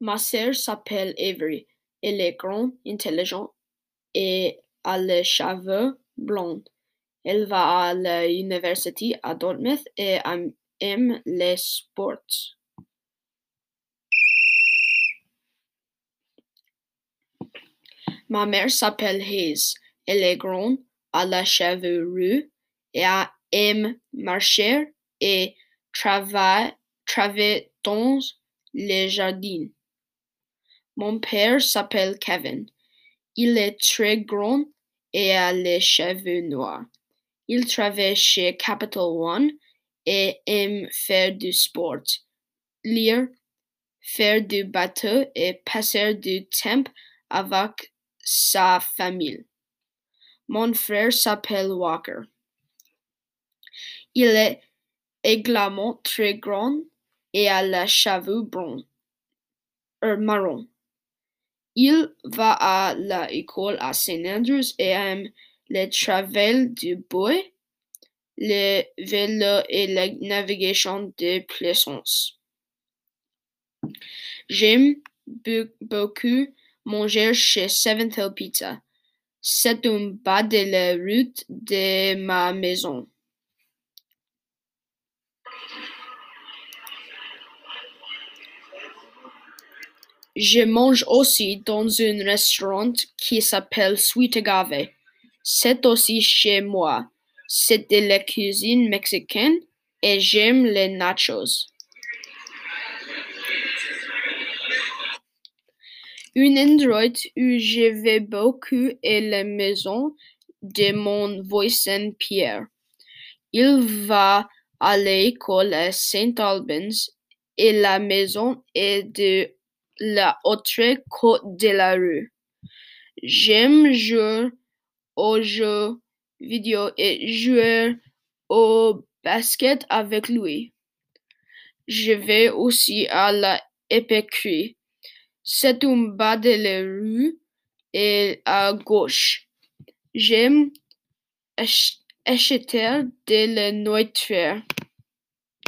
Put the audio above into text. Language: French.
Ma sœur s'appelle Avery. Elle est grande, intelligente et a les cheveux blonds. Elle va à l'université à Dartmouth et aime les sports. Ma mère s'appelle Hayes. Elle est grande, a les cheveux roux et aime marcher et travailler dans le jardin. Mon père s'appelle Kevin. Il est très grand et a les cheveux noirs. Il travaille chez Capital One et aime faire du sport, lire, faire du bateau et passer du temps avec sa famille. Mon frère s'appelle Walker. Il est également très grand et a les cheveux bruns marron. Il va à l'école à St. Andrews et aime le travail du bois, le vélo et la navigation de plaisance. J'aime beaucoup manger chez Seventh Hill Pizza. C'est en bas de la route de ma maison. Je mange aussi dans un restaurant qui s'appelle Sweet Agave. C'est aussi chez moi. C'est de la cuisine mexicaine et j'aime les nachos. Un endroit où je vais beaucoup est la maison de mon voisin Pierre. Il va à l'école à St. Albans et la maison est de l'autre côté de la rue. J'aime jouer aux jeux vidéo et jouer au basket avec lui. Je vais aussi à l'épicerie. C'est en bas de la rue et à gauche. J'aime acheter de la.